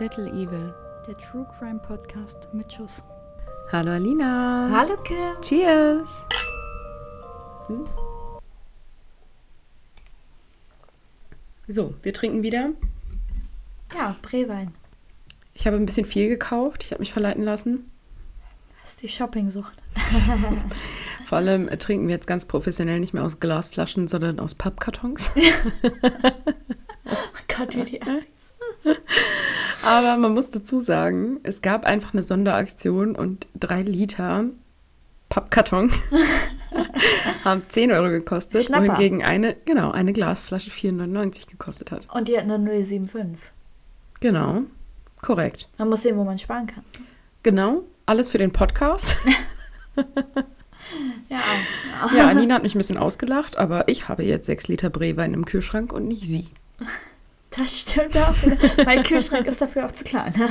Little Evil. Der True Crime Podcast mit Schuss. Hallo Alina. Hallo Kim. Cheers. Hm. So, wir trinken wieder. Ja, Brewein. Ich habe ein bisschen viel gekauft. Ich habe mich verleiten lassen. Das ist die Shoppingsucht. Vor allem äh, trinken wir jetzt ganz professionell nicht mehr aus Glasflaschen, sondern aus Pappkartons. Oh Gott, wie die Assis. Aber man muss dazu sagen, es gab einfach eine Sonderaktion und drei Liter Pappkarton haben 10 Euro gekostet, Schnapper. wohingegen eine, genau, eine Glasflasche 4,99 gekostet hat. Und die hatten eine 075. Genau, korrekt. Man muss sehen, wo man sparen kann. Genau, alles für den Podcast. Ja, Ja, Alina hat mich ein bisschen ausgelacht, aber ich habe jetzt 6 Liter Brewein im Kühlschrank und nicht sie. Das stimmt auch. mein Kühlschrank ist dafür auch zu klein.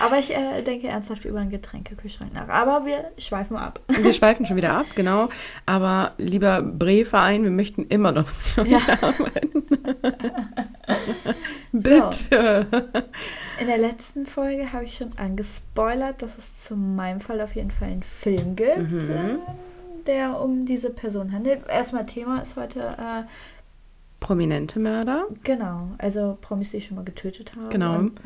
Aber ich äh, denke ernsthaft über einen Getränkekühlschrank nach. Aber wir schweifen ab. Wir schweifen schon wieder ab, genau. Aber lieber Bre-Verein, wir möchten immer noch Ja. arbeiten. Bitte. In der letzten Folge habe ich schon angespoilert, dass es zu meinem Fall auf jeden Fall einen Film gibt, Mhm. ähm, der um diese Person handelt. Erstmal Thema ist heute, äh, Prominente Mörder. genau, also Promis, die schon mal getötet haben. Genau. Und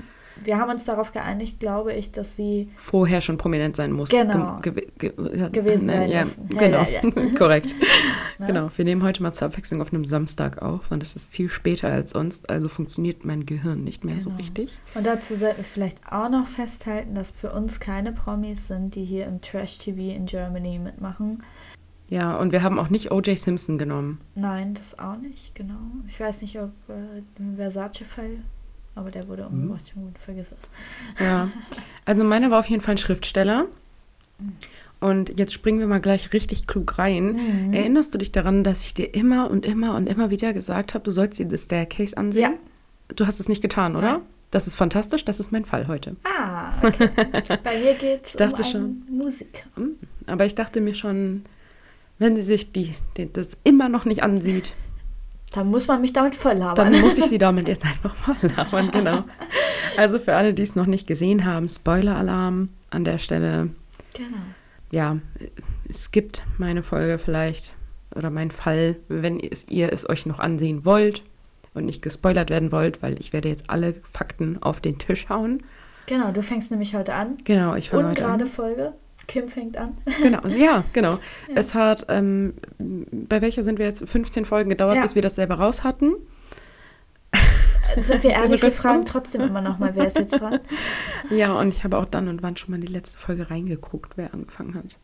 wir haben uns darauf geeinigt, glaube ich, dass sie Vorher schon prominent sein muss. Genau. Ge ge ge Gewesen sein ja, müssen. Genau, ja, ja. korrekt. Ne? Genau, wir nehmen heute mal zur Abwechslung auf einem Samstag auf und es ist viel später als sonst, also funktioniert mein Gehirn nicht mehr so Genau. richtig. Und dazu sollten wir vielleicht auch noch festhalten, dass für uns keine Promis sind, die hier im Trash-TV in Germany mitmachen. Ja, und wir haben auch nicht O.J. Simpson genommen. Nein, das auch nicht, genau. Ich weiß nicht, ob äh, ein Versace-Fall, aber der wurde Mhm. umgebracht. Gut, vergiss es. Ja, also meiner war auf jeden Fall ein Schriftsteller. Und jetzt springen wir mal gleich richtig klug rein. Mhm. Erinnerst du dich daran, dass ich dir immer und immer und immer wieder gesagt habe, du sollst dir The Staircase ansehen? Du hast es nicht getan, oder? Nein. Das ist fantastisch, das ist mein Fall heute. Ah, okay. Bei mir geht es Ich um dachte einen schon. Musiker. Hm, Aber ich dachte mir schon, wenn sie sich die, die, das immer noch nicht ansieht, Da muss man mich damit voll labern. dann muss ich sie damit jetzt einfach voll labern, genau. Also für alle, die es noch nicht gesehen haben, Spoiler-Alarm an der Stelle. genau. ja, es gibt meine Folge vielleicht oder mein Fall, wenn es, ihr es euch noch ansehen wollt und nicht gespoilert werden wollt, weil ich werde jetzt alle Fakten auf den Tisch hauen. Genau, du fängst nämlich heute an. Genau, ich fange heute Ungerade an. Folge. Kim fängt an. Genau, also ja, genau. Ja. Es hat, ähm, bei welcher sind wir jetzt? 15 Folgen gedauert, ja. bis wir das selber raus hatten. Sind wir ehrlich, wir fragen trotzdem immer nochmal, wer ist jetzt dran? Ja, und ich habe auch dann und wann schon mal in die letzte Folge reingeguckt, wer angefangen hat.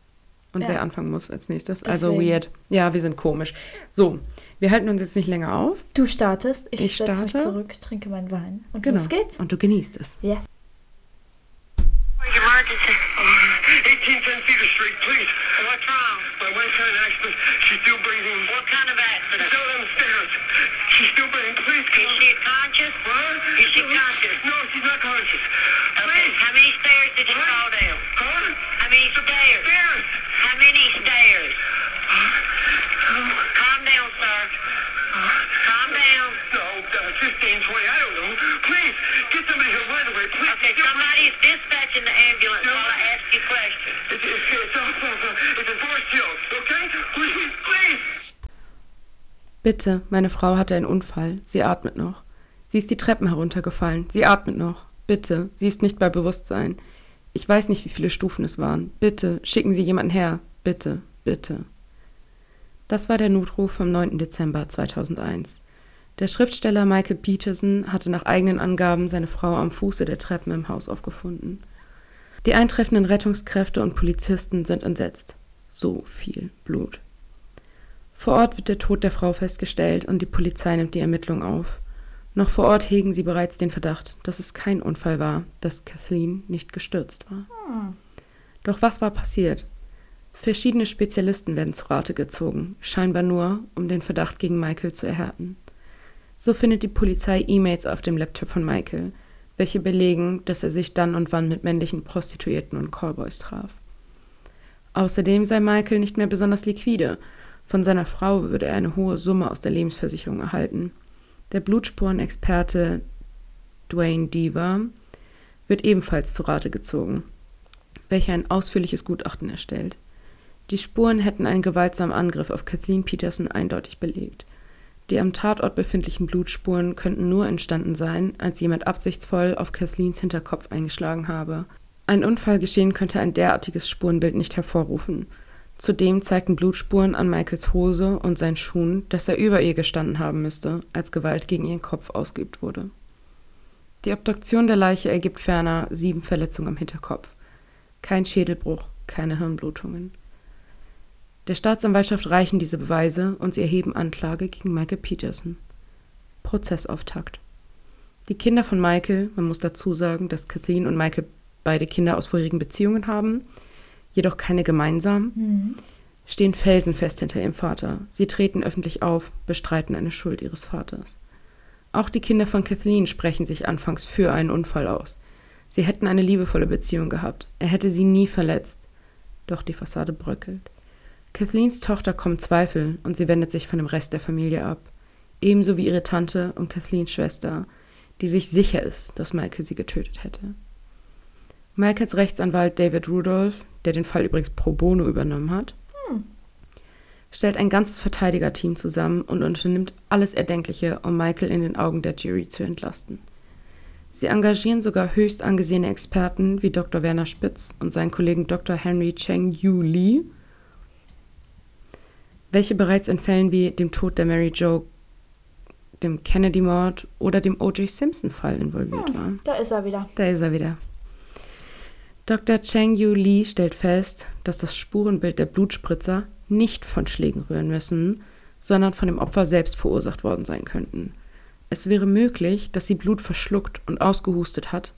Und ja. wer anfangen muss als nächstes. Also Deswegen. Also weird. Ja, wir sind komisch. So, wir halten uns jetzt nicht länger auf. Du startest, ich, ich setze mich zurück, trinke meinen Wein. Und genau. los geht's. Und du genießt es. Yes. Guten Morgen. 1810 Cedar Street, please. What's wrong? My wife had an accident. She's still breathing. What kind of accident? Down on the stairs. She's still breathing. Please come. Is she conscious? What? Is she no, conscious? No, she's not conscious. Okay. How many stairs did you what? fall down? Huh? How many stairs? Stairs. Bitte, meine Frau hatte einen Unfall. Sie atmet noch. Sie ist die Treppen heruntergefallen. Sie atmet noch. Bitte, sie ist nicht bei Bewusstsein. Ich weiß nicht, wie viele Stufen es waren. Bitte, schicken Sie jemanden her. Bitte, bitte. Das war der Notruf vom 9. Dezember 2001. Der Schriftsteller Michael Peterson hatte nach eigenen Angaben seine Frau am Fuße der Treppen im Haus aufgefunden. Die eintreffenden Rettungskräfte und Polizisten sind entsetzt. So viel Blut. Vor Ort wird der Tod der Frau festgestellt und die Polizei nimmt die Ermittlung auf. Noch vor Ort hegen sie bereits den Verdacht, dass es kein Unfall war, dass Kathleen nicht gestürzt war. Doch was war passiert? Verschiedene Spezialisten werden zu Rate gezogen, scheinbar nur, um den Verdacht gegen Michael zu erhärten. So findet die Polizei E-Mails auf dem Laptop von Michael, welche belegen, dass er sich dann und wann mit männlichen Prostituierten und Callboys traf. Außerdem sei Michael nicht mehr besonders liquide. Von seiner Frau würde er eine hohe Summe aus der Lebensversicherung erhalten. Der Blutspurenexperte Dwayne Deaver, wird ebenfalls zu Rate gezogen, welcher ein ausführliches Gutachten erstellt. Die Spuren hätten einen gewaltsamen Angriff auf Kathleen Peterson eindeutig belegt. Die am Tatort befindlichen Blutspuren könnten nur entstanden sein, als jemand absichtsvoll auf Kathleens Hinterkopf eingeschlagen habe. Ein Unfall geschehen könnte ein derartiges Spurenbild nicht hervorrufen. Zudem zeigten Blutspuren an Michaels Hose und seinen Schuhen, dass er über ihr gestanden haben müsste, als Gewalt gegen ihren Kopf ausgeübt wurde. Die Obduktion der Leiche ergibt ferner sieben Verletzungen am Hinterkopf. Kein Schädelbruch, keine Hirnblutungen. Der Staatsanwaltschaft reichen diese Beweise und sie erheben Anklage gegen Michael Peterson. Prozessauftakt. Die Kinder von Michael, man muss dazu sagen, dass Kathleen und Michael beide Kinder aus vorherigen Beziehungen haben, jedoch keine gemeinsamen, Mhm. stehen felsenfest hinter ihrem Vater. Sie treten öffentlich auf, bestreiten eine Schuld ihres Vaters. Auch die Kinder von Kathleen sprechen sich anfangs für einen Unfall aus. Sie hätten eine liebevolle Beziehung gehabt. Er hätte sie nie verletzt. Doch die Fassade bröckelt. Kathleens Tochter kommt Zweifel und sie wendet sich von dem Rest der Familie ab. Ebenso wie ihre Tante und Kathleens Schwester, die sich sicher ist, dass Michael sie getötet hätte. Michaels Rechtsanwalt David Rudolph, der den Fall übrigens pro bono übernommen hat, stellt ein ganzes Verteidigerteam zusammen und unternimmt alles Erdenkliche, um Michael in den Augen der Jury zu entlasten. Sie engagieren sogar höchst angesehene Experten wie Dr. Werner Spitz und seinen Kollegen Dr. Henry Cheng Yu Lee, welche bereits in Fällen wie dem Tod der Mary Jo, dem Kennedy-Mord oder dem O.J. Simpson-Fall involviert waren. Da ist er wieder. Da ist er wieder. Dr. Cheng Yu Lee stellt fest, dass das Spurenbild der Blutspritzer nicht von Schlägen rühren müssen, sondern von dem Opfer selbst verursacht worden sein könnten. Es wäre möglich, dass sie Blut verschluckt und ausgehustet hat,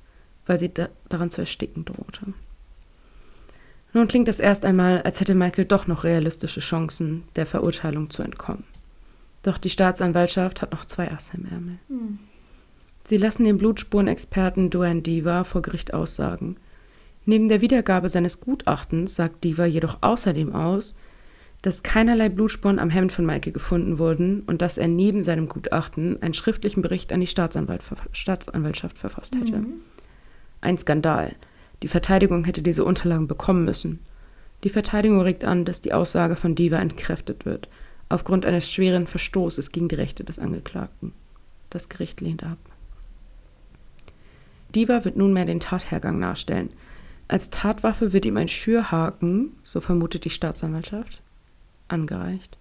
weil sie da daran zu ersticken drohte. Nun klingt es erst einmal, als hätte Michael doch noch realistische Chancen, der Verurteilung zu entkommen. Doch die Staatsanwaltschaft hat noch zwei Asse im Ärmel. Sie lassen den Blutspurenexperten Duane Diva vor Gericht aussagen. Neben der Wiedergabe seines Gutachtens sagt Diva jedoch außerdem aus, dass keinerlei Blutspuren am Hemd von Michael gefunden wurden und dass er neben seinem Gutachten einen schriftlichen Bericht an die Staatsanwalt, Staatsanwaltschaft verfasst hätte. Ein Skandal. Die Verteidigung hätte diese Unterlagen bekommen müssen. Die Verteidigung regt an, dass die Aussage von Diva entkräftet wird, aufgrund eines schweren Verstoßes gegen die Rechte des Angeklagten. Das Gericht lehnt ab. Diva wird nunmehr den Tathergang nachstellen. Als Tatwaffe wird ihm ein Schürhaken, so vermutet die Staatsanwaltschaft, angereicht.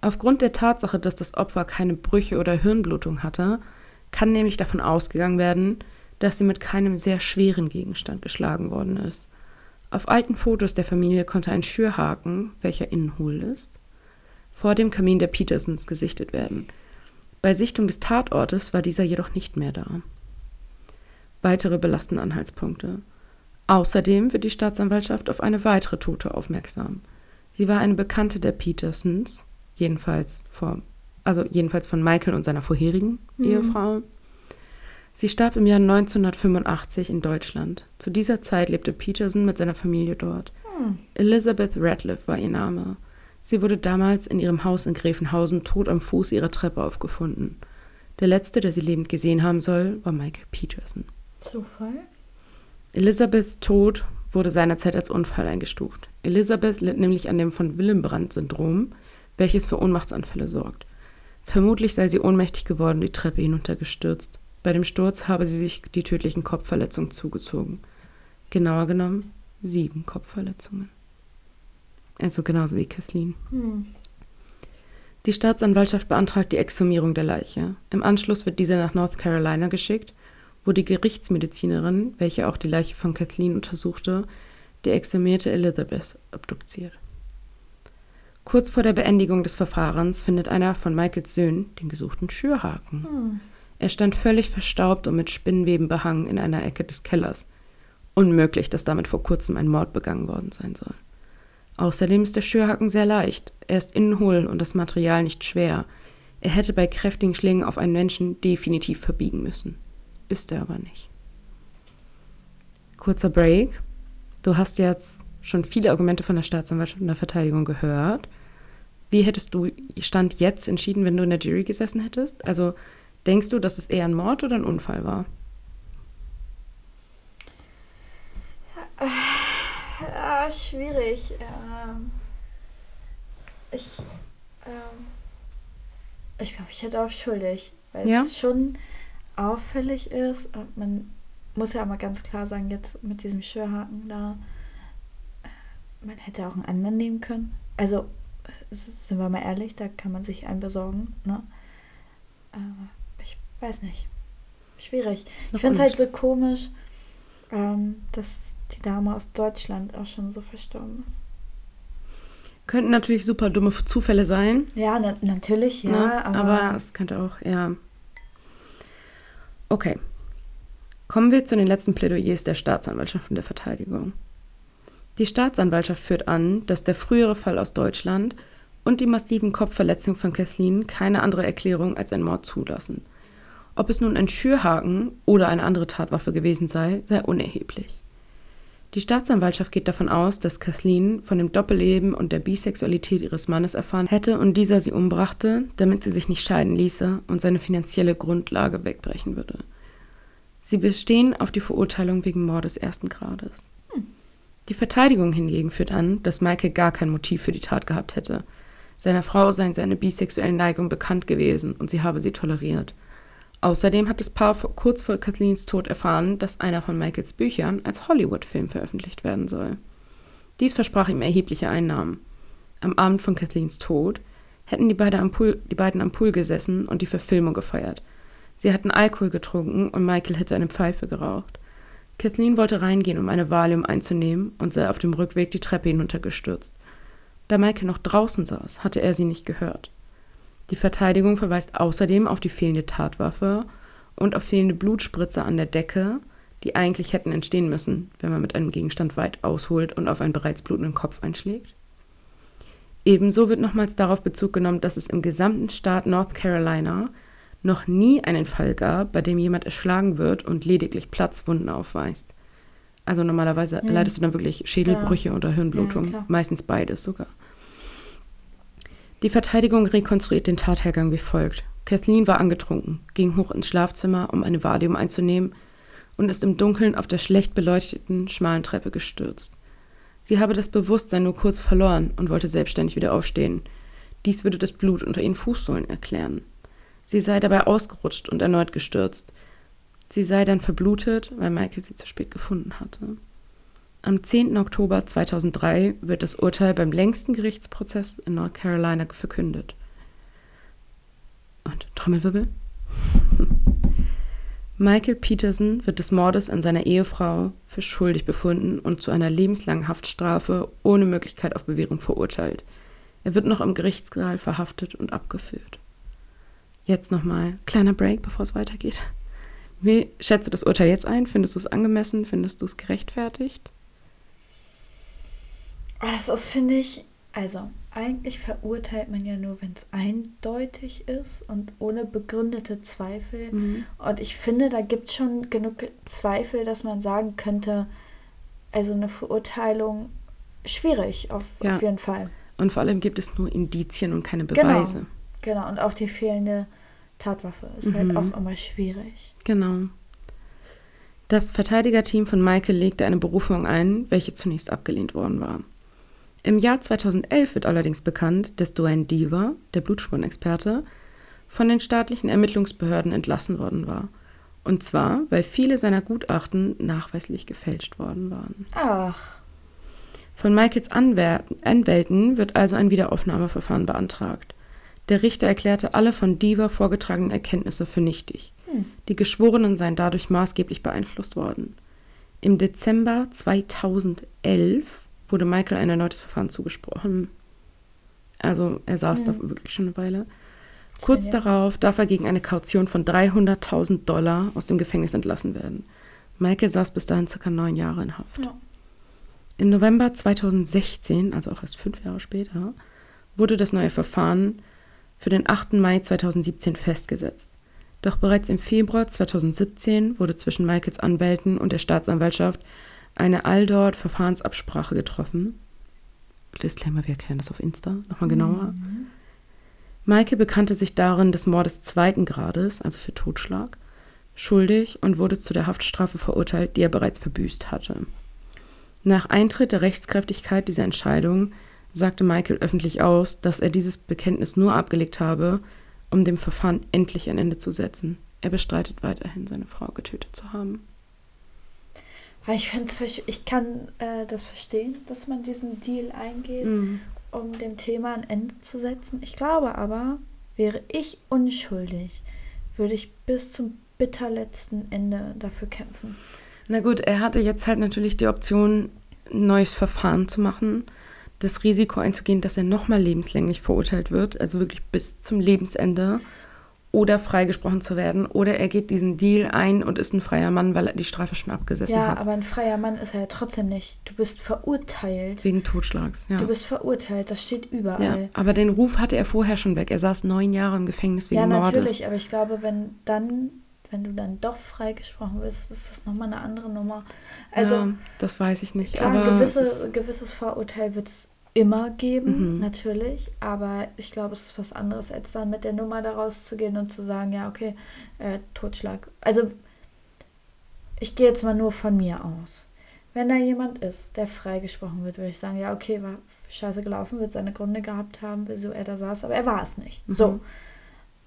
Aufgrund der Tatsache, dass das Opfer keine Brüche oder Hirnblutung hatte, kann nämlich davon ausgegangen werden, dass sie mit keinem sehr schweren Gegenstand geschlagen worden ist. Auf alten Fotos der Familie konnte ein Schürhaken, welcher innen hohl ist, vor dem Kamin der Petersons gesichtet werden. Bei Sichtung des Tatortes war dieser jedoch nicht mehr da. Weitere belastende Anhaltspunkte. Außerdem wird die Staatsanwaltschaft auf eine weitere Tote aufmerksam. Sie war eine Bekannte der Petersons, jedenfalls vor, also jedenfalls von Michael und seiner vorherigen Ehefrau. Sie starb im Jahr 1985 in Deutschland. Zu dieser Zeit lebte Peterson mit seiner Familie dort. Elizabeth Radcliffe war ihr Name. Sie wurde damals in ihrem Haus in Gräfenhausen tot am Fuß ihrer Treppe aufgefunden. Der letzte, der sie lebend gesehen haben soll, war Michael Peterson. Zufall? Elisabeths Tod wurde seinerzeit als Unfall eingestuft. Elisabeth litt nämlich an dem von Willenbrand-Syndrom, welches für Ohnmachtsanfälle sorgt. Vermutlich sei sie ohnmächtig geworden, die Treppe hinuntergestürzt. Bei dem Sturz habe sie sich die tödlichen Kopfverletzungen zugezogen. Genauer genommen sieben Kopfverletzungen. Also genauso wie Kathleen. Hm. Die Staatsanwaltschaft beantragt die Exhumierung der Leiche. Im Anschluss wird diese nach North Carolina geschickt, wo die Gerichtsmedizinerin, welche auch die Leiche von Kathleen untersuchte, die exhumierte Elizabeth obduziert. Kurz vor der Beendigung des Verfahrens findet einer von Michaels Söhnen den gesuchten Schürhaken. Hm. Er stand völlig verstaubt und mit Spinnenweben behangen in einer Ecke des Kellers. Unmöglich, dass damit vor kurzem ein Mord begangen worden sein soll. Außerdem ist der Schürhaken sehr leicht. Er ist innen hohl und das Material nicht schwer. Er hätte bei kräftigen Schlägen auf einen Menschen definitiv verbiegen müssen. Ist er aber nicht. Kurzer Break. Du hast jetzt schon viele Argumente von der Staatsanwaltschaft und der Verteidigung gehört. Wie hättest du Stand jetzt entschieden, wenn du in der Jury gesessen hättest? Also Denkst du, dass es eher ein Mord oder ein Unfall war? Ja, schwierig. Ähm, ich ähm, ich glaube, ich hätte auf schuldig, weil Ja? es schon auffällig ist. Und man muss ja mal ganz klar sagen, jetzt mit diesem Schürhaken da, äh, man hätte auch einen anderen nehmen können. Also, äh, sind wir mal ehrlich, da kann man sich einen besorgen. Ne? Aber ich weiß nicht. Schwierig. Ich finde es halt so komisch, ähm, dass die Dame aus Deutschland auch schon so verstorben ist. Könnten natürlich super dumme Zufälle sein. Ja, na natürlich, ja, ne? aber, aber es könnte auch, ja. Okay. Kommen wir zu den letzten Plädoyers der Staatsanwaltschaft und der Verteidigung. Die Staatsanwaltschaft führt an, dass der frühere Fall aus Deutschland und die massiven Kopfverletzungen von Kathleen keine andere Erklärung als ein Mord zulassen. Ob es nun ein Schürhaken oder eine andere Tatwaffe gewesen sei, sei unerheblich. Die Staatsanwaltschaft geht davon aus, dass Kathleen von dem Doppelleben und der Bisexualität ihres Mannes erfahren hätte und dieser sie umbrachte, damit sie sich nicht scheiden ließe und seine finanzielle Grundlage wegbrechen würde. Sie bestehen auf die Verurteilung wegen Mordes ersten Grades. Die Verteidigung hingegen führt an, dass Michael gar kein Motiv für die Tat gehabt hätte. Seiner Frau seien seine bisexuellen Neigungen bekannt gewesen und sie habe sie toleriert. Außerdem hat das Paar kurz vor Kathleens Tod erfahren, dass einer von Michaels Büchern als Hollywood-Film veröffentlicht werden soll. Dies versprach ihm erhebliche Einnahmen. Am Abend von Kathleens Tod hätten die, beide Pool, die beiden am Pool gesessen und die Verfilmung gefeiert. Sie hatten Alkohol getrunken und Michael hätte eine Pfeife geraucht. Kathleen wollte reingehen, um eine Valium einzunehmen und sei auf dem Rückweg die Treppe hinuntergestürzt. Da Michael noch draußen saß, hatte er sie nicht gehört. Die Verteidigung verweist außerdem auf die fehlende Tatwaffe und auf fehlende Blutspritze an der Decke, die eigentlich hätten entstehen müssen, wenn man mit einem Gegenstand weit ausholt und auf einen bereits blutenden Kopf einschlägt. Ebenso wird nochmals darauf Bezug genommen, dass es im gesamten Staat North Carolina noch nie einen Fall gab, bei dem jemand erschlagen wird und lediglich Platzwunden aufweist. Also normalerweise Mhm. leidest du dann wirklich Schädelbrüche oder Hirnblutung, Ja, meistens beides sogar. Die Verteidigung rekonstruiert den Tathergang wie folgt. Kathleen war angetrunken, ging hoch ins Schlafzimmer, um eine Valium einzunehmen und ist im Dunkeln auf der schlecht beleuchteten, schmalen Treppe gestürzt. Sie habe das Bewusstsein nur kurz verloren und wollte selbstständig wieder aufstehen. Dies würde das Blut unter ihren Fußsohlen erklären. Sie sei dabei ausgerutscht und erneut gestürzt. Sie sei dann verblutet, weil Michael sie zu spät gefunden hatte. Am 10. Oktober 2003 wird das Urteil beim längsten Gerichtsprozess in North Carolina verkündet. Und Trommelwirbel? Michael Peterson wird des Mordes an seiner Ehefrau für schuldig befunden und zu einer lebenslangen Haftstrafe ohne Möglichkeit auf Bewährung verurteilt. Er wird noch im Gerichtssaal verhaftet und abgeführt. Jetzt nochmal kleiner Break, bevor es weitergeht. Wie schätzt du das Urteil jetzt ein? Findest du es angemessen? Findest du es gerechtfertigt? Das ist, finde ich, also eigentlich verurteilt man ja nur, wenn es eindeutig ist und ohne begründete Zweifel. Mhm. Und ich finde, da gibt es schon genug Zweifel, dass man sagen könnte, also eine Verurteilung schwierig auf, Ja. auf jeden Fall. Und vor allem gibt es nur Indizien und keine Genau. Beweise. Genau, und auch die fehlende Tatwaffe ist halt Mhm. auch immer schwierig. Genau. Das Verteidigerteam von Michael legte eine Berufung ein, welche zunächst abgelehnt worden war. Im Jahr 2011 wird allerdings bekannt, dass Duane Deaver, der Blutspurenexperte, von den staatlichen Ermittlungsbehörden entlassen worden war. Und zwar, weil viele seiner Gutachten nachweislich gefälscht worden waren. Ach, Von Michaels Anwälten wird also ein Wiederaufnahmeverfahren beantragt. Der Richter erklärte alle von Deaver vorgetragenen Erkenntnisse für nichtig. Hm. Die Geschworenen seien dadurch maßgeblich beeinflusst worden. Im Dezember 2011 wurde Michael ein erneutes Verfahren zugesprochen. Also er saß da wirklich schon eine Weile. Kurz ja. darauf darf er gegen eine Kaution von 300.000 Dollar aus dem Gefängnis entlassen werden. Michael saß bis dahin circa neun Jahre in Haft. Ja. Im November 2016, also auch erst fünf Jahre später, wurde das neue Verfahren für den 8. Mai 2017 festgesetzt. Doch bereits im Februar 2017 wurde zwischen Michaels Anwälten und der Staatsanwaltschaft eine Aldort-Verfahrensabsprache getroffen. Disclaimer, wir erklären das auf Insta nochmal genauer. Maike bekannte sich darin des Mordes zweiten Grades, also für Totschlag, schuldig und wurde zu der Haftstrafe verurteilt, die er bereits verbüßt hatte. Nach Eintritt der Rechtskräftigkeit dieser Entscheidung sagte Michael öffentlich aus, dass er dieses Bekenntnis nur abgelegt habe, um dem Verfahren endlich ein Ende zu setzen. Er bestreitet weiterhin, seine Frau getötet zu haben. Ich finde, ich kann äh, das verstehen, dass man diesen Deal eingeht, Mhm. um dem Thema ein Ende zu setzen. Ich glaube aber, wäre ich unschuldig, würde ich bis zum bitterletzten Ende dafür kämpfen. Na gut, er hatte jetzt halt natürlich die Option, ein neues Verfahren zu machen, das Risiko einzugehen, dass er nochmal lebenslänglich verurteilt wird, also wirklich bis zum Lebensende, oder freigesprochen zu werden, oder er geht diesen Deal ein und ist ein freier Mann, weil er die Strafe schon abgesessen Ja, hat. aber ein freier Mann ist er ja trotzdem nicht. Du bist verurteilt. Wegen Totschlags, ja. Du bist verurteilt, das steht ja. überall. Aber den Ruf hatte er vorher schon weg. Er saß neun Jahre im Gefängnis wegen Ja, Mordes. natürlich, aber ich glaube, wenn dann, wenn du dann doch freigesprochen wirst, ist das nochmal eine andere Nummer. Also ja, das weiß ich nicht. klar, aber ein gewisse, gewisses Vorurteil wird es immer geben, Mhm. natürlich, aber ich glaube, es ist was anderes, als dann mit der Nummer da rauszugehen und zu sagen, ja, okay, äh, Totschlag. Also ich gehe jetzt mal nur von mir aus. Wenn da jemand ist, der freigesprochen wird, würde ich sagen, ja, okay, war scheiße gelaufen, wird seine Gründe gehabt haben, wieso er da saß, aber er war es nicht. Mhm. So.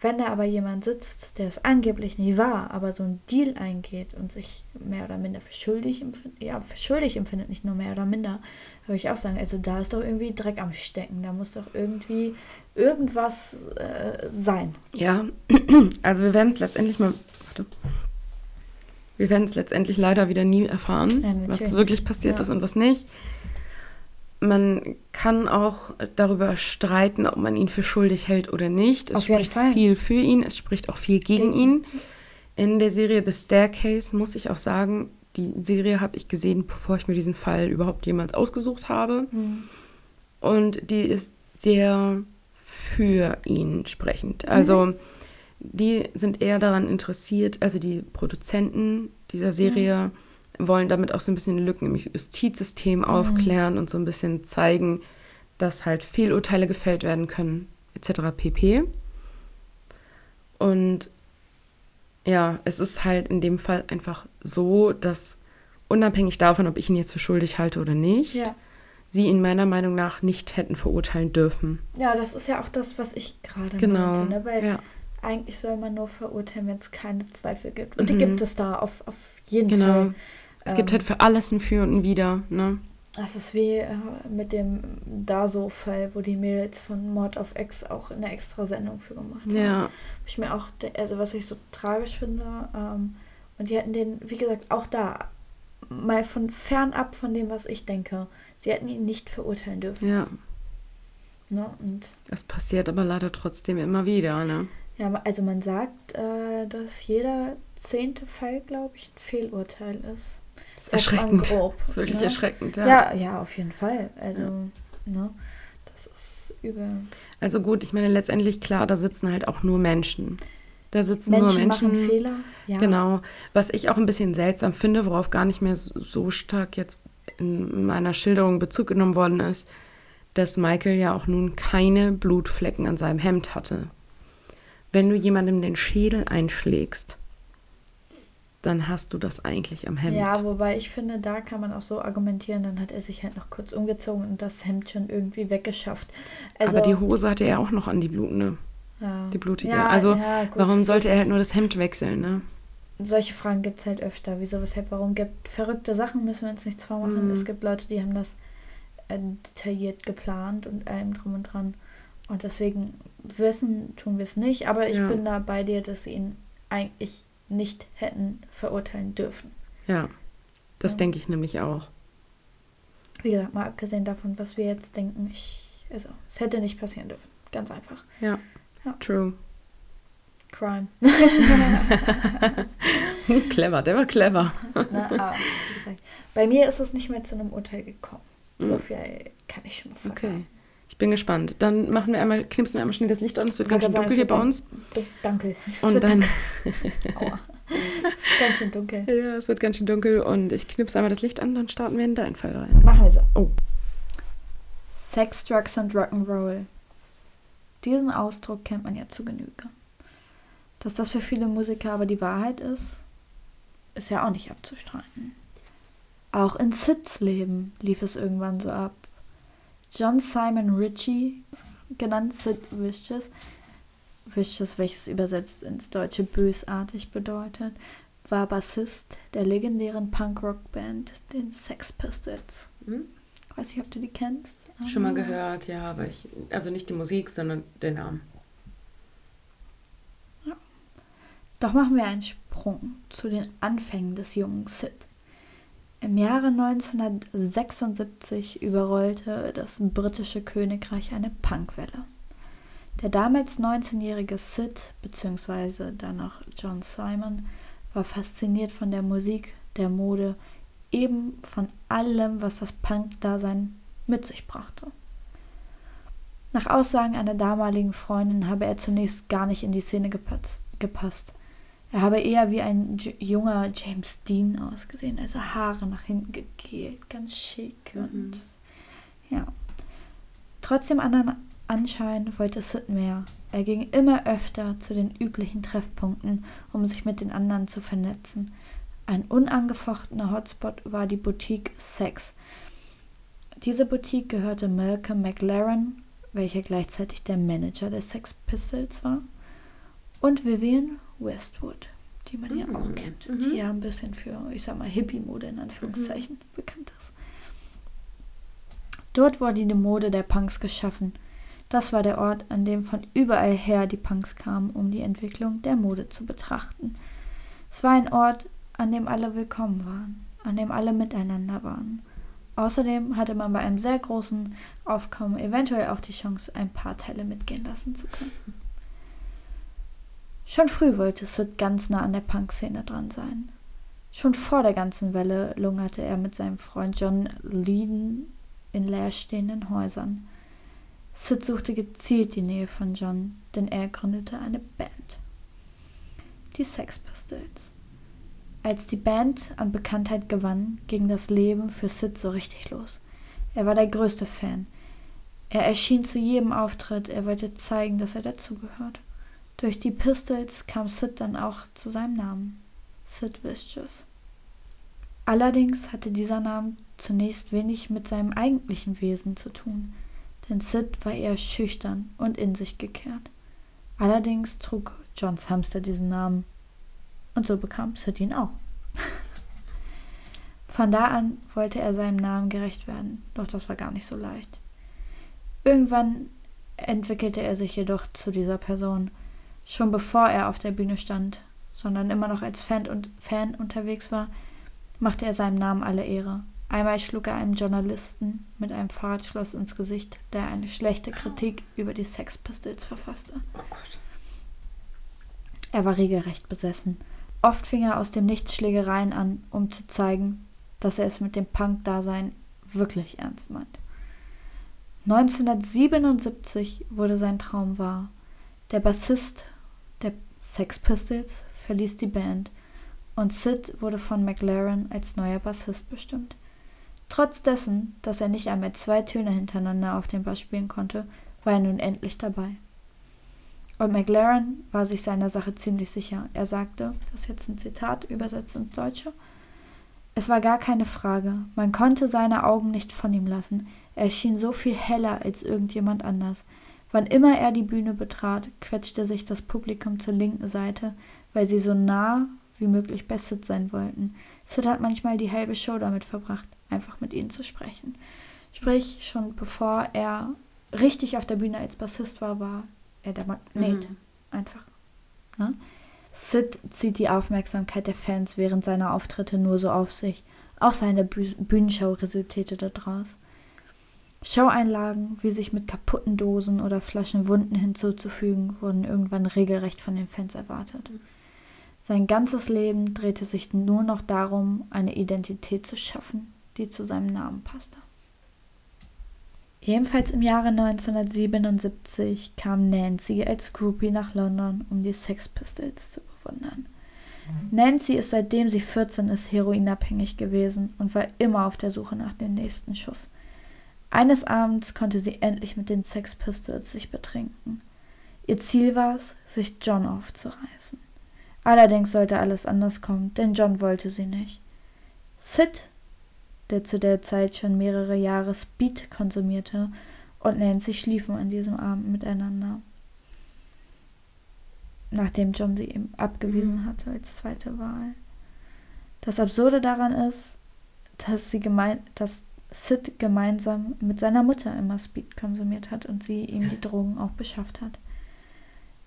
Wenn da aber jemand sitzt, der es angeblich nie war, aber so einen Deal eingeht und sich mehr oder minder für schuldig empfindet, ja, für schuldig empfindet, nicht nur mehr oder minder, würde ich auch sagen, also da ist doch irgendwie Dreck am Stecken, da muss doch irgendwie irgendwas äh, sein. ja, also wir werden es letztendlich mal. Warte. Wir werden es letztendlich leider wieder nie erfahren, Ja, was wirklich passiert Ja. ist und was nicht. Man kann auch darüber streiten, ob man ihn für schuldig hält oder nicht. Es Auf spricht viel für ihn, es spricht auch viel gegen Gegen- ihn. In der Serie The Staircase muss ich auch sagen, die Serie habe ich gesehen, bevor ich mir diesen Fall überhaupt jemals ausgesucht habe. Und die ist sehr für ihn sprechend. Also die sind eher daran interessiert, also die Produzenten dieser Serie wollen damit auch so ein bisschen Lücken im Justizsystem aufklären und so ein bisschen zeigen, dass halt Fehlurteile gefällt werden können, etc. pp. Und ja, es ist halt in dem Fall einfach so, dass unabhängig davon, ob ich ihn jetzt für schuldig halte oder nicht, Ja. sie ihn meiner Meinung nach nicht hätten verurteilen dürfen. Ja, das ist ja auch das, was ich gerade Genau. meinte, ne? weil ja, eigentlich soll man nur verurteilen, wenn es keine Zweifel gibt. Und die Mhm. gibt es da auf, auf jeden genau. Fall. Es gibt Ähm, halt für alles ein Für und ein Wider, ne? Das ist wie äh, mit dem Daso-Fall, wo die Mädels von Mord auf Ex auch eine extra Sendung für gemacht haben. Ja, Ich mir auch, also was ich so tragisch finde, ähm, und die hätten den, wie gesagt, auch da mal von fernab von dem, was ich denke, sie hätten ihn nicht verurteilen dürfen. ja. Ne? Und Es passiert aber leider trotzdem immer wieder, ne? ja, also man sagt, äh, dass jeder zehnte Fall, glaube ich, ein Fehlurteil ist. Das ist erschreckend. grob, Das ist wirklich ne? erschreckend, ja. Ja, ja, auf jeden Fall. Also, Ja. ne, das ist übel. Also gut, ich meine, letztendlich, klar, da sitzen halt auch nur Menschen. Da sitzen Menschen, nur Menschen. machen Fehler. Ja. Genau. Was ich auch ein bisschen seltsam finde, worauf gar nicht mehr so- so stark jetzt in meiner Schilderung Bezug genommen worden ist, dass Michael ja auch nun keine Blutflecken an seinem Hemd hatte. Wenn du jemandem den Schädel einschlägst, dann hast du das eigentlich am Hemd. Ja, wobei ich finde, da kann man auch so argumentieren, dann hat er sich halt noch kurz umgezogen und das Hemd schon irgendwie weggeschafft. Also, Aber die Hose hatte er auch noch an die blutende, ja. die blutige. Ja, also ja, gut, warum sollte er halt nur das Hemd wechseln, ne? Solche Fragen gibt es halt öfter. Wieso, weshalb, warum gibt verrückte Sachen, müssen wir uns nichts vormachen. Mhm. Es gibt Leute, die haben das äh, detailliert geplant und allem drum und dran. Und deswegen wissen, tun wir es nicht. Aber ich bin da bei dir, dass sie ihn eigentlich nicht hätten verurteilen dürfen. Ja. Das Ja. denke ich nämlich auch. Wie gesagt, mal abgesehen davon, was wir jetzt denken, ich, also, es hätte nicht passieren dürfen. Ganz einfach. Ja. Ja. True. Crime. clever, der war clever. Na, aber, wie gesagt, bei mir ist es nicht mehr zu einem Urteil gekommen. So Mhm. viel kann ich schon Okay. verraten. Ich bin gespannt. Dann machen wir einmal, knipsen wir einmal schnell das Licht an. Es wird ganz schön dunkel hier bei uns. wird Danke. Und wird dann. Aua. Es ist ganz schön dunkel. ja, es wird ganz schön dunkel und ich knipse einmal das Licht an, dann starten wir in deinen Fall rein. Machen wir so. Oh. Sex, Drugs und Rock'n'Roll. Diesen Ausdruck kennt man ja zu Genüge. Dass das für viele Musiker aber die Wahrheit ist, ist ja auch nicht abzustreiten. Auch in Sids Leben lief es irgendwann so ab. John Simon Ritchie, genannt Sid Vicious, Vicious, welches übersetzt ins Deutsche bösartig bedeutet, war Bassist der legendären Punkrock-Band, den Sex Pistols. Hm? Weiß nicht, ob du die kennst. Schon mal Ah. gehört, ja, aber ich. Also nicht die Musik, sondern den Namen. Doch machen wir einen Sprung zu den Anfängen des jungen Sid. Im Jahre 1976 überrollte das britische Königreich eine Punkwelle. Der damals 19-jährige Sid bzw. dann noch John Simon war fasziniert von der Musik, der Mode, eben von allem, was das Punk-Dasein mit sich brachte. Nach Aussagen einer damaligen Freundin habe er zunächst gar nicht in die Szene gepasst. Er habe eher wie ein J junger James Dean ausgesehen, also Haare nach hinten gegelt, ganz schick und ja. Trotz dem anderen Anschein wollte Sid mehr. Er ging immer öfter zu den üblichen Treffpunkten, um sich mit den anderen zu vernetzen. Ein unangefochtener Hotspot war die Boutique Sex. Diese Boutique gehörte Malcolm McLaren, welcher gleichzeitig der Manager der Sex Pistols war, und Vivian Westwood, die man ja auch Mhm. kennt, Mhm. die ja ein bisschen für, ich sag mal, Hippie-Mode in Anführungszeichen bekannt ist. Dort wurde die Mode der Punks geschaffen. Das war der Ort, an dem von überall her die Punks kamen, um die Entwicklung der Mode zu betrachten. Es war ein Ort, an dem alle willkommen waren, an dem alle miteinander waren. Außerdem hatte man bei einem sehr großen Aufkommen eventuell auch die Chance, ein paar Teile mitgehen lassen zu können. Schon früh wollte Sid ganz nah an der Punk-Szene dran sein. Schon vor der ganzen Welle lungerte er mit seinem Freund John Leeden in leerstehenden Häusern. Sid suchte gezielt die Nähe von John, denn er gründete eine Band. Die Sex Pistols. Als die Band an Bekanntheit gewann, ging das Leben für Sid so richtig los. Er war der größte Fan. Er erschien zu jedem Auftritt, er wollte zeigen, dass er dazugehört. Durch die Pistols kam Sid dann auch zu seinem Namen. Sid Vicious. Allerdings hatte dieser Name zunächst wenig mit seinem eigentlichen Wesen zu tun, denn Sid war eher schüchtern und in sich gekehrt. Allerdings trug Johns Hamster diesen Namen und so bekam Sid ihn auch. Von da an wollte er seinem Namen gerecht werden, doch das war gar nicht so leicht. Irgendwann entwickelte er sich jedoch zu dieser Person, schon bevor er auf der Bühne stand, sondern immer noch als Fan, und Fan unterwegs war, machte er seinem Namen alle Ehre. Einmal schlug er einem Journalisten mit einem Fahrradschloss ins Gesicht, der eine schlechte Kritik über die Sex Pistols verfasste. Oh Gott. Er war regelrecht besessen. Oft fing er aus dem Nichts Schlägereien an, um zu zeigen, dass er es mit dem Punk-Dasein wirklich ernst meint. 1977 wurde sein Traum wahr. Der Bassist Sex Pistols verließ die Band und Sid wurde von McLaren als neuer Bassist bestimmt. Trotz dessen, dass er nicht einmal zwei Töne hintereinander auf dem Bass spielen konnte, war er nun endlich dabei. Und McLaren war sich seiner Sache ziemlich sicher. Er sagte, das ist jetzt ein Zitat, übersetzt ins Deutsche, es war gar keine Frage. Man konnte seine Augen nicht von ihm lassen. Er schien so viel heller als irgendjemand anders. Wann immer er die Bühne betrat, quetschte sich das Publikum zur linken Seite, weil sie so nah wie möglich bei Sid sein wollten. Sid hat manchmal die halbe Show damit verbracht, einfach mit ihnen zu sprechen. Sprich, schon bevor er richtig auf der Bühne als Bassist war, war er der Magnet. Mhm. Einfach. Ne? Sid zieht die Aufmerksamkeit der Fans während seiner Auftritte nur so auf sich. Auch seine Bü Bühnenshow resultierte daraus. Showeinlagen, wie sich mit kaputten Dosen oder Flaschen Wunden hinzuzufügen, wurden irgendwann regelrecht von den Fans erwartet. Sein ganzes Leben drehte sich nur noch darum, eine Identität zu schaffen, die zu seinem Namen passte. Ebenfalls im Jahre 1977 kam Nancy als Groupie nach London, um die Sex Pistols zu bewundern. Nancy ist seitdem sie 14 ist heroinabhängig gewesen und war immer auf der Suche nach dem nächsten Schuss. Eines Abends konnte sie endlich mit den Sex Pistols sich betrinken. Ihr Ziel war es, sich John aufzureißen. Allerdings sollte alles anders kommen, denn John wollte sie nicht. Sid, der zu der Zeit schon mehrere Jahre Speed konsumierte, und Nancy schliefen an diesem Abend miteinander. Nachdem John sie ihm abgewiesen hatte als zweite Wahl. Das Absurde daran ist, dass sie gemein, dass Sid gemeinsam mit seiner Mutter immer Speed konsumiert hat und sie ihm die Drogen auch beschafft hat.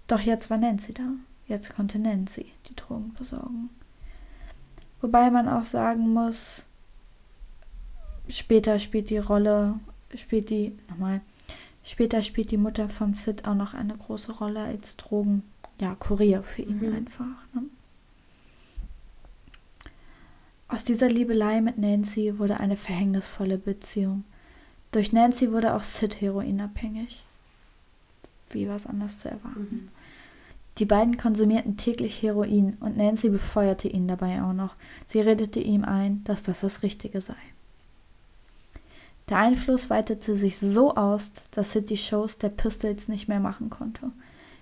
Doch jetzt war Nancy da. Jetzt konnte Nancy die Drogen besorgen. Wobei man auch sagen muss, später spielt die Rolle, spielt die, nochmal, später spielt die Mutter von Sid auch noch eine große Rolle als Drogen, ja, Kurier für ihn mhm. einfach. Ne? Aus dieser Liebelei mit Nancy wurde eine verhängnisvolle Beziehung. Durch Nancy wurde auch Sid heroinabhängig. Wie war es anders zu erwarten? Mhm. Die beiden konsumierten täglich Heroin und Nancy befeuerte ihn dabei auch noch. Sie redete ihm ein, dass das das Richtige sei. Der Einfluss weitete sich so aus, dass Sid die Shows der Pistols nicht mehr machen konnte.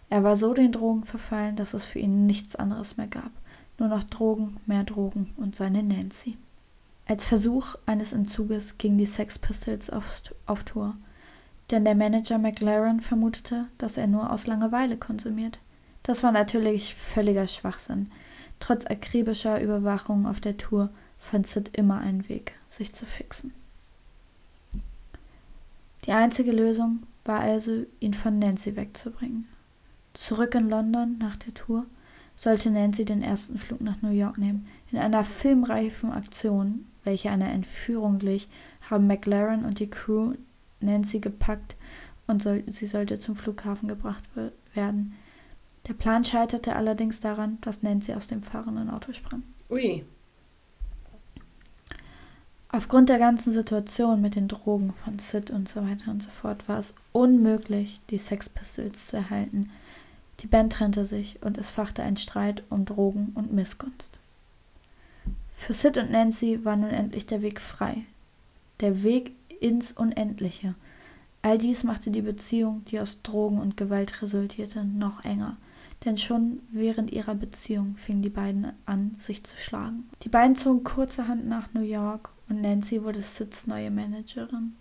Er war so den Drogen verfallen, dass es für ihn nichts anderes mehr gab. Nur noch Drogen, mehr Drogen und seine Nancy. Als Versuch eines Entzuges gingen die Sex Pistols auf, auf Tour, denn der Manager McLaren vermutete, dass er nur aus Langeweile konsumiert. Das war natürlich völliger Schwachsinn. Trotz akribischer Überwachung auf der Tour fand Sid immer einen Weg, sich zu fixen. Die einzige Lösung war also, ihn von Nancy wegzubringen. Zurück in London nach der Tour sollte Nancy den ersten Flug nach New York nehmen. In einer filmreifen Aktion, welche einer Entführung glich, haben McLaren und die Crew Nancy gepackt und soll, sie sollte zum Flughafen gebracht werden. Der Plan scheiterte allerdings daran, dass Nancy aus dem fahrenden Auto sprang. Ui. Aufgrund der ganzen Situation mit den Drogen von Sid und so weiter und so fort war es unmöglich, die Sex Pistols zu erhalten. Die Band trennte sich und es fachte ein Streit um Drogen und Missgunst. Für Sid und Nancy war nun endlich der Weg frei. Der Weg ins Unendliche. All dies machte die Beziehung, die aus Drogen und Gewalt resultierte, noch enger. Denn schon während ihrer Beziehung fingen die beiden an, sich zu schlagen. Die beiden zogen kurzerhand nach New York und Nancy wurde Sids neue Managerin.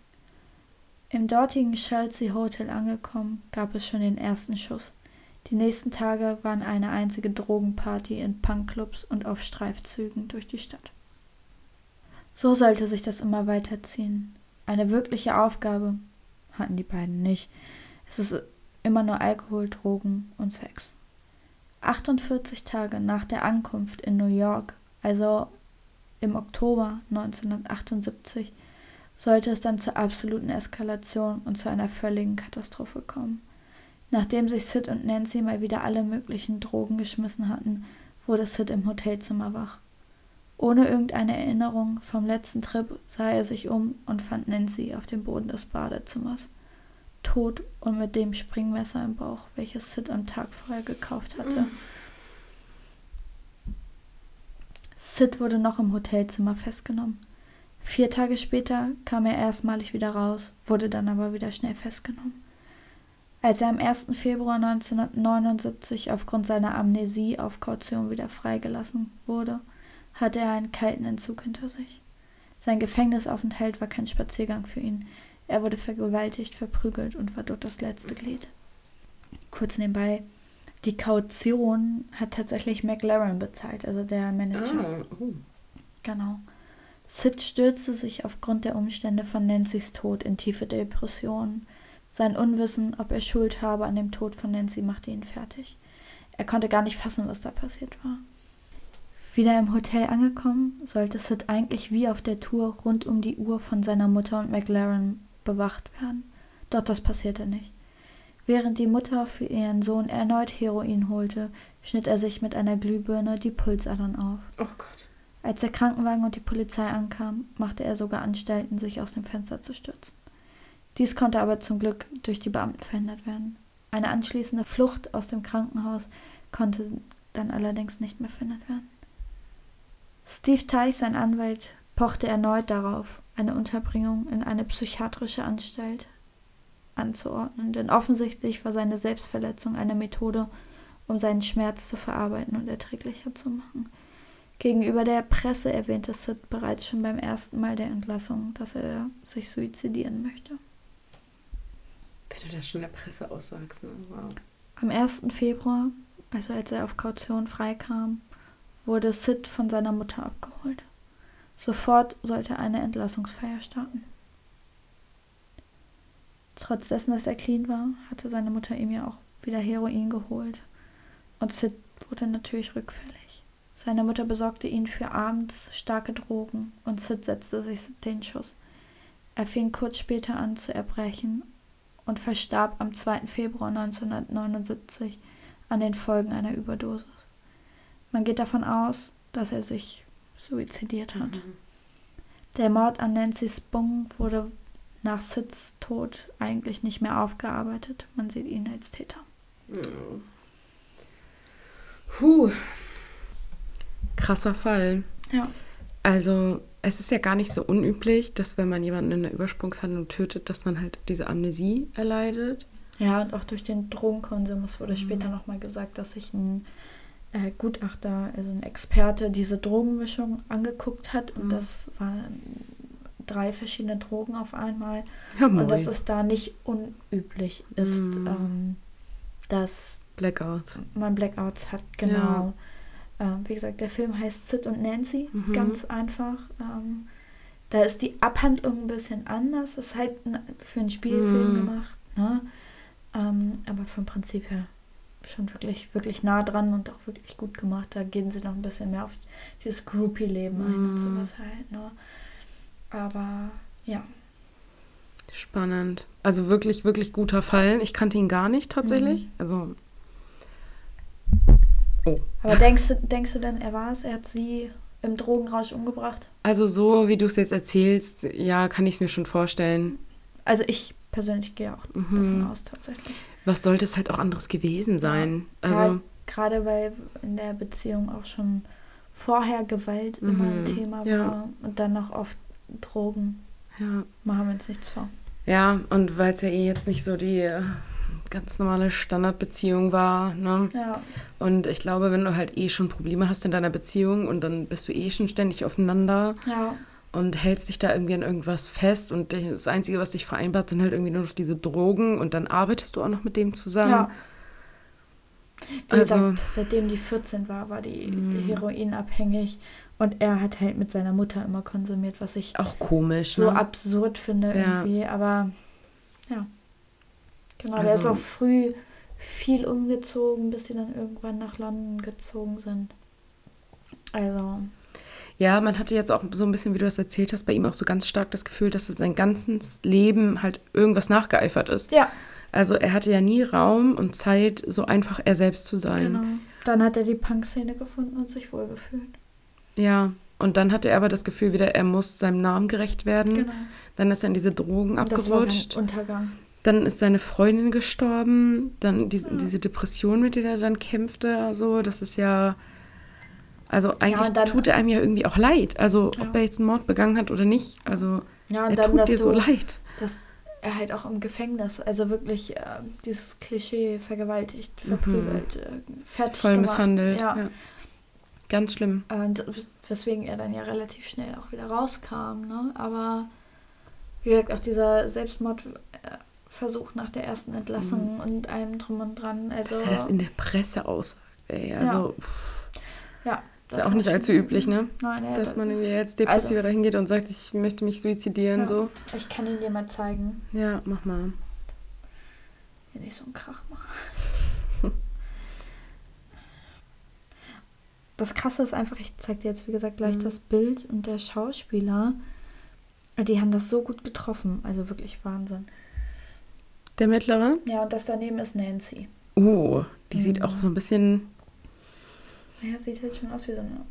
Im dortigen Chelsea Hotel angekommen, gab es schon den ersten Schuss. Die nächsten Tage waren eine einzige Drogenparty in Punkclubs und auf Streifzügen durch die Stadt. So sollte sich das immer weiterziehen. Eine wirkliche Aufgabe hatten die beiden nicht. Es ist immer nur Alkohol, Drogen und Sex. 48 Tage nach der Ankunft in New York, also im Oktober 1978, sollte es dann zur absoluten Eskalation und zu einer völligen Katastrophe kommen. Nachdem sich Sid und Nancy mal wieder alle möglichen Drogen geschmissen hatten, wurde Sid im Hotelzimmer wach. Ohne irgendeine Erinnerung vom letzten Trip sah er sich um und fand Nancy auf dem Boden des Badezimmers. Tot und mit dem Springmesser im Bauch, welches Sid am Tag vorher gekauft hatte. Sid wurde noch im Hotelzimmer festgenommen. Vier Tage später kam er erstmalig wieder raus, wurde dann aber wieder schnell festgenommen. Als er am 1. Februar 1979 aufgrund seiner Amnesie auf Kaution wieder freigelassen wurde, hatte er einen kalten Entzug hinter sich. Sein Gefängnisaufenthalt war kein Spaziergang für ihn. Er wurde vergewaltigt, verprügelt und war dort das letzte Glied. Kurz nebenbei, die Kaution hat tatsächlich McLaren bezahlt, also der Manager. Ah, oh. Genau. Sid stürzte sich aufgrund der Umstände von Nancy's Tod in tiefe Depressionen sein Unwissen, ob er Schuld habe an dem Tod von Nancy, machte ihn fertig. Er konnte gar nicht fassen, was da passiert war. Wieder im Hotel angekommen, sollte Sid eigentlich wie auf der Tour rund um die Uhr von seiner Mutter und McLaren bewacht werden. Doch das passierte nicht. Während die Mutter für ihren Sohn erneut Heroin holte, schnitt er sich mit einer Glühbirne die Pulsadern auf. Oh Gott. Als der Krankenwagen und die Polizei ankamen, machte er sogar Anstalten, sich aus dem Fenster zu stürzen. Dies konnte aber zum Glück durch die Beamten verhindert werden. Eine anschließende Flucht aus dem Krankenhaus konnte dann allerdings nicht mehr verhindert werden. Steve Teich, sein Anwalt, pochte erneut darauf, eine Unterbringung in eine psychiatrische Anstalt anzuordnen, denn offensichtlich war seine Selbstverletzung eine Methode, um seinen Schmerz zu verarbeiten und erträglicher zu machen. Gegenüber der Presse erwähnte Sid bereits schon beim ersten Mal der Entlassung, dass er sich suizidieren möchte. Wenn du das schon der Presse aussagst, ne? Wow. Am 1. Februar, also als er auf Kaution freikam, wurde Sid von seiner Mutter abgeholt. Sofort sollte eine Entlassungsfeier starten. Trotz dessen, dass er clean war, hatte seine Mutter ihm ja auch wieder Heroin geholt. Und Sid wurde natürlich rückfällig. Seine Mutter besorgte ihn für abends starke Drogen und Sid setzte sich den Schuss. Er fing kurz später an zu erbrechen und verstarb am 2. Februar 1979 an den Folgen einer Überdosis. Man geht davon aus, dass er sich suizidiert hat. Mhm. Der Mord an Nancy Spung wurde nach Sids Tod eigentlich nicht mehr aufgearbeitet. Man sieht ihn als Täter. Ja. Puh. Krasser Fall. Ja. Also, es ist ja gar nicht so unüblich, dass wenn man jemanden in der Übersprungshandlung tötet, dass man halt diese Amnesie erleidet. Ja, und auch durch den Drogenkonsum. Es wurde später nochmal gesagt, dass sich ein äh, Gutachter, also ein Experte, diese Drogenmischung angeguckt hat. Und Mhm. das waren drei verschiedene Drogen auf einmal. Ja, Und dass es da nicht unüblich ist, Mhm. ähm, dass Blackout. man Blackouts hat, genau. Ähm, wie gesagt, der Film heißt Sid und Nancy, Mhm. ganz einfach. Ähm, da ist die Abhandlung ein bisschen anders. Ist halt für einen Spielfilm Mhm. gemacht, ne? Ähm, aber vom Prinzip her schon wirklich, wirklich nah dran und auch wirklich gut gemacht. Da gehen sie noch ein bisschen mehr auf dieses Groupie-Leben ein und Mhm. sowas halt, ne? Aber ja. Spannend. Also wirklich, wirklich guter Fall. Ich kannte ihn gar nicht tatsächlich. Mhm. Also, Aber denkst du, denkst du denn, er war es? Er hat sie im Drogenrausch umgebracht? also so wie du es jetzt erzählst, ja, kann ich es mir schon vorstellen. Also ich persönlich gehe auch Mhm. davon aus, tatsächlich. Was sollte es halt auch anderes gewesen sein? Also, ja, gerade weil in der Beziehung auch schon vorher Gewalt immer ein Mhm, Thema ja. war und dann noch oft Drogen. ja. Machen wir uns nichts vor. Ja, und weil es ja eh jetzt nicht so die äh, ganz normale Standardbeziehung war, ne? Ja, Und ich glaube, wenn du halt eh schon Probleme hast in deiner Beziehung und dann bist du eh schon ständig aufeinander ja, und hältst dich da irgendwie an irgendwas fest und das Einzige, was dich vereinbart, sind halt irgendwie nur noch diese Drogen und dann arbeitest du auch noch mit dem zusammen. ja. Wie Also- gesagt, seitdem die 14 war, war die Mhm. heroinabhängig und er hat halt mit seiner Mutter immer konsumiert, was ich Auch komisch, so ne? absurd finde Ja. irgendwie, aber ja. Genau, der ist Also- auch früh viel umgezogen, bis die dann irgendwann nach London gezogen sind. Also, Ja, man hatte jetzt auch so ein bisschen, wie du das erzählt hast, bei ihm auch so ganz stark das Gefühl, dass er sein ganzes Leben halt irgendwas nachgeeifert ist. ja, Also er hatte ja nie Raum und Zeit, so einfach er selbst zu sein. genau. Dann hat er die Punk-Szene gefunden und sich wohlgefühlt. Ja, und dann hatte er aber das Gefühl wieder, er muss seinem Namen gerecht werden. Genau. Dann ist er in diese Drogen Und das war sein abgerutscht. Untergang. Dann ist seine Freundin gestorben. Dann diese, Ja. diese Depression, mit der er dann kämpfte. So, das ist ja. Also eigentlich und dann- tut er einem ja irgendwie auch leid. Also Ja. ob er jetzt einen Mord begangen hat oder nicht. Also Ja, und er dann, tut dir so du, leid. dass er halt auch im Gefängnis, also wirklich äh, dieses Klischee vergewaltigt, verprügelt, äh, fertig Mhm. Voll gemacht. misshandelt. Ja. Ja. Ganz schlimm. Und weswegen er dann ja relativ schnell auch wieder rauskam, ne? Aber wie gesagt, auch dieser Selbstmordversuch nach der ersten Entlassung und allem drum und dran. Also, Mhm. Dass er das in der Presse aussagt. Ey, also ja, ist ja auch nicht allzu üblich, ne? Nein, ja, Dass das- man irgendwie jetzt depressiver Also- dahin geht und sagt, ich möchte mich suizidieren. Ja. So. Ich kann ihn dir mal zeigen, Ja, mach mal. wenn ich so einen Krach mache. Das Krasse ist einfach, ich zeig dir jetzt wie gesagt gleich Mhm. das Bild und der Schauspieler, die haben das so gut getroffen, also wirklich Wahnsinn. Der mittlere? Ja, und das daneben ist Nancy. Oh, die sieht Mhm. auch so ein bisschen Ja, sieht halt schon aus wie so eine.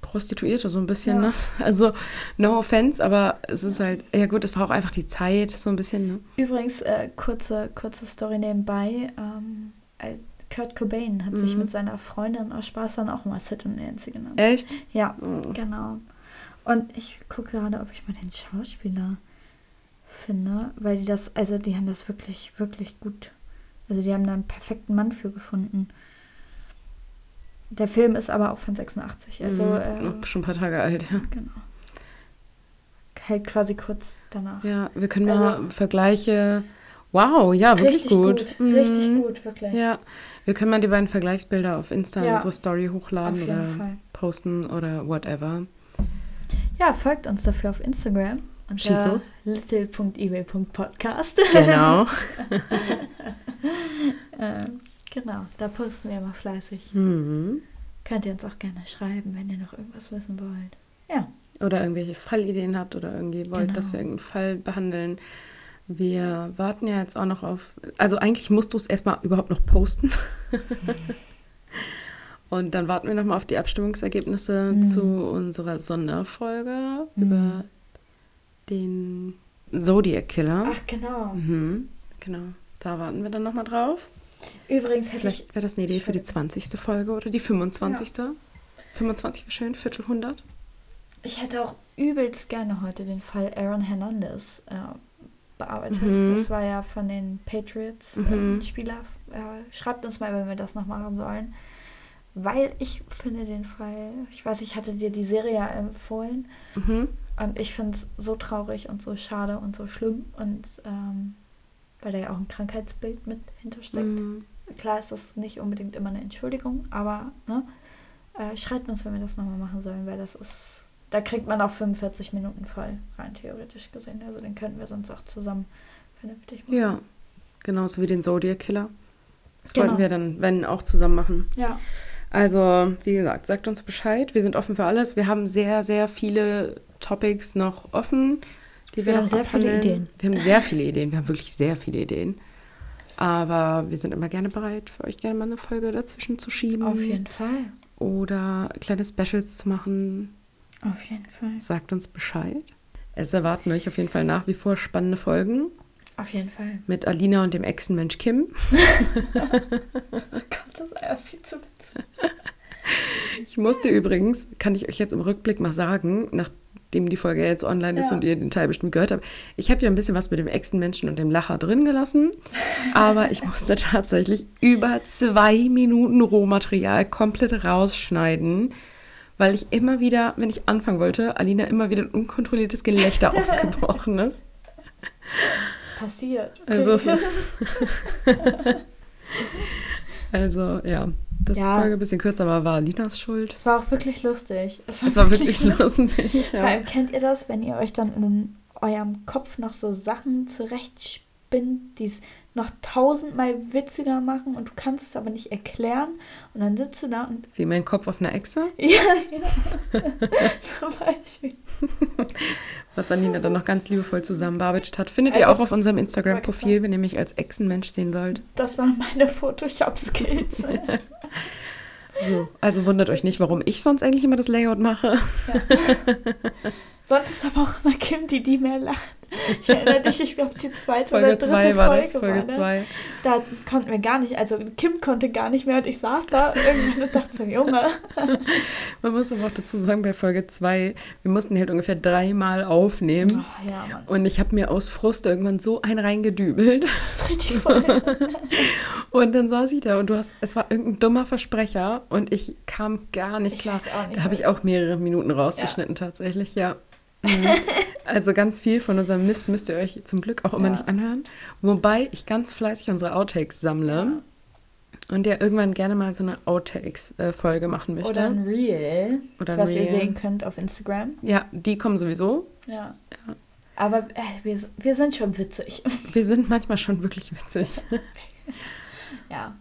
Prostituierte, so ein bisschen, Ja. ne? Also, no offense, aber es ist halt, ja gut, es war auch einfach die Zeit, so ein bisschen, ne? Übrigens, äh, kurze, kurze Story nebenbei. Ähm, äh, Kurt Cobain hat sich Mhm. mit seiner Freundin aus Spaß dann auch mal Sid und Nancy genannt. Echt? Ja, Oh. genau. Und ich gucke gerade, ob ich mal den Schauspieler finde, weil die das, also die haben das wirklich, wirklich gut. Also die haben da einen perfekten Mann für gefunden. Der Film ist aber auch von 86, also Mhm. äh, schon ein paar Tage alt, ja. genau. Hält quasi kurz danach. Ja, wir können Also- mal Vergleiche. Wow, ja, wirklich richtig gut. gut. Richtig Mhm. gut, wirklich. Ja, wir können mal die beiden Vergleichsbilder auf Insta in Ja, unsere Story hochladen oder Fall. posten oder whatever. Ja, folgt uns dafür auf Instagram. Schieß unter los. little.ebay.podcast. Genau. ähm, genau, da posten wir immer fleißig. mhm. Könnt ihr uns auch gerne schreiben, wenn ihr noch irgendwas wissen wollt. Ja, Oder irgendwelche Fallideen habt oder irgendwie wollt, Genau. dass wir irgendeinen Fall behandeln. Wir warten ja jetzt auch noch auf. Also eigentlich musst du es erstmal überhaupt noch posten. Und dann warten wir nochmal auf die Abstimmungsergebnisse Mhm. zu unserer Sonderfolge Mhm. über den Zodiac Killer. ach genau. Mhm. Genau. Da warten wir dann nochmal drauf. Übrigens hätte ich, Vielleicht wäre das eine Idee für die 20. Folge oder die 25. 25 wäre schön, Viertel 100. ich hätte auch übelst gerne heute den Fall Aaron Hernandez äh, bearbeitet. Mhm. Das war ja von den Patriots Mhm. äh, Spieler. Äh, schreibt uns mal, wenn wir das noch machen sollen. Weil ich finde den Fall, ich weiß, ich hatte dir die Serie ja empfohlen. Mhm. Und ich finde es so traurig und so schade und so schlimm. Und ähm, weil da ja auch ein Krankheitsbild mit hintersteckt. Mhm. Klar ist das nicht unbedingt immer eine Entschuldigung, aber ne, äh, schreibt uns, wenn wir das nochmal machen sollen, weil das ist, da kriegt man auch 45 Minuten voll, rein theoretisch gesehen. Also den könnten wir sonst auch zusammen vernünftig machen. Ja, genauso wie den Zodiac Killer. Das Genau. wollten wir dann, wenn, auch zusammen machen. Ja, Also, wie gesagt, sagt uns Bescheid. Wir sind offen für alles. Wir haben sehr, sehr viele Topics noch offen, die wir, Wir haben sehr viele abhandeln. Ideen. Wir haben sehr viele Ideen. Wir haben wirklich sehr viele Ideen. Aber wir sind immer gerne bereit, für euch gerne mal eine Folge dazwischen zu schieben. auf jeden Fall. Oder kleine Specials zu machen. Auf jeden Fall. Sagt uns Bescheid. Es erwarten euch auf jeden Fall nach wie vor spannende Folgen Auf jeden Fall. mit Alina und dem Echsenmensch Kim. Oh Gott, das ist ja viel zu witzig. Ich musste übrigens, kann ich euch jetzt im Rückblick mal sagen, nachdem die Folge jetzt online ist Ja. und ihr den Teil bestimmt gehört habt, ich habe ja ein bisschen was mit dem Echsenmenschen und dem Lacher drin gelassen, aber ich musste tatsächlich über zwei Minuten Rohmaterial komplett rausschneiden, weil ich immer wieder, wenn ich anfangen wollte, Alina immer wieder ein unkontrolliertes Gelächter ausgebrochen ist. Passiert. Also, also ja, dass Ja. Folge ein bisschen kürzer war, war Alinas Schuld. Es war auch wirklich lustig. Es war wirklich lustig. Vor Ja. allem kennt ihr das, wenn ihr euch dann in eurem Kopf noch so Sachen zurechtspinnt, die es noch tausendmal witziger machen und du kannst es aber nicht erklären und dann sitzt du da und Wie mein Kopf auf einer Echse, ja, genau. Zum Beispiel. was Alina dann noch ganz liebevoll zusammenbearbeitet hat. Findet Also ihr auch auf unserem Instagram-Profil, wenn ihr mich als Echsenmensch sehen wollt. Das waren meine Photoshop-Skills. So, also wundert euch nicht, warum ich sonst eigentlich immer das Layout mache. Sonst ist aber auch immer Kim, die die mehr lacht. Ich erinnere dich, ich glaube, die zweite Folge oder dritte 2 war Folge das, Folge war 2. Da konnten wir gar nicht, also Kim konnte gar nicht mehr und ich saß da irgendwann und dachte so, Junge. Man muss aber auch dazu sagen, bei Folge 2, wir mussten halt ungefähr dreimal aufnehmen. Oh, ja. Und ich habe mir aus Frust irgendwann so einen reingedübelt. Das ist richtig voll. Und dann saß ich da und du hast, es war irgendein dummer Versprecher und ich kam gar nicht Ich klar. nicht, da habe ich auch mehrere Minuten rausgeschnitten tatsächlich, ja. Mhm. Also ganz viel von unserem Mist müsst ihr euch zum Glück auch immer Ja. nicht anhören. Wobei ich ganz fleißig unsere Outtakes sammle und ja irgendwann gerne mal so eine Outtakes-Folge machen möchte. Oder ein Reel, Oder ein was Reel. ihr sehen könnt auf Instagram. ja, die kommen sowieso. Ja. Aber äh, wir, wir sind schon witzig. Wir sind manchmal schon wirklich witzig. ja.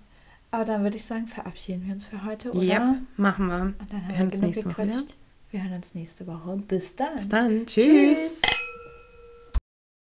Aber dann würde ich sagen, verabschieden wir uns für heute, oder? Ja, machen wir. Und dann haben Wir wir genug nächste Woche wieder. Wir hören uns nächste Woche. Bis dann. Bis dann. Tschüss. Tschüss.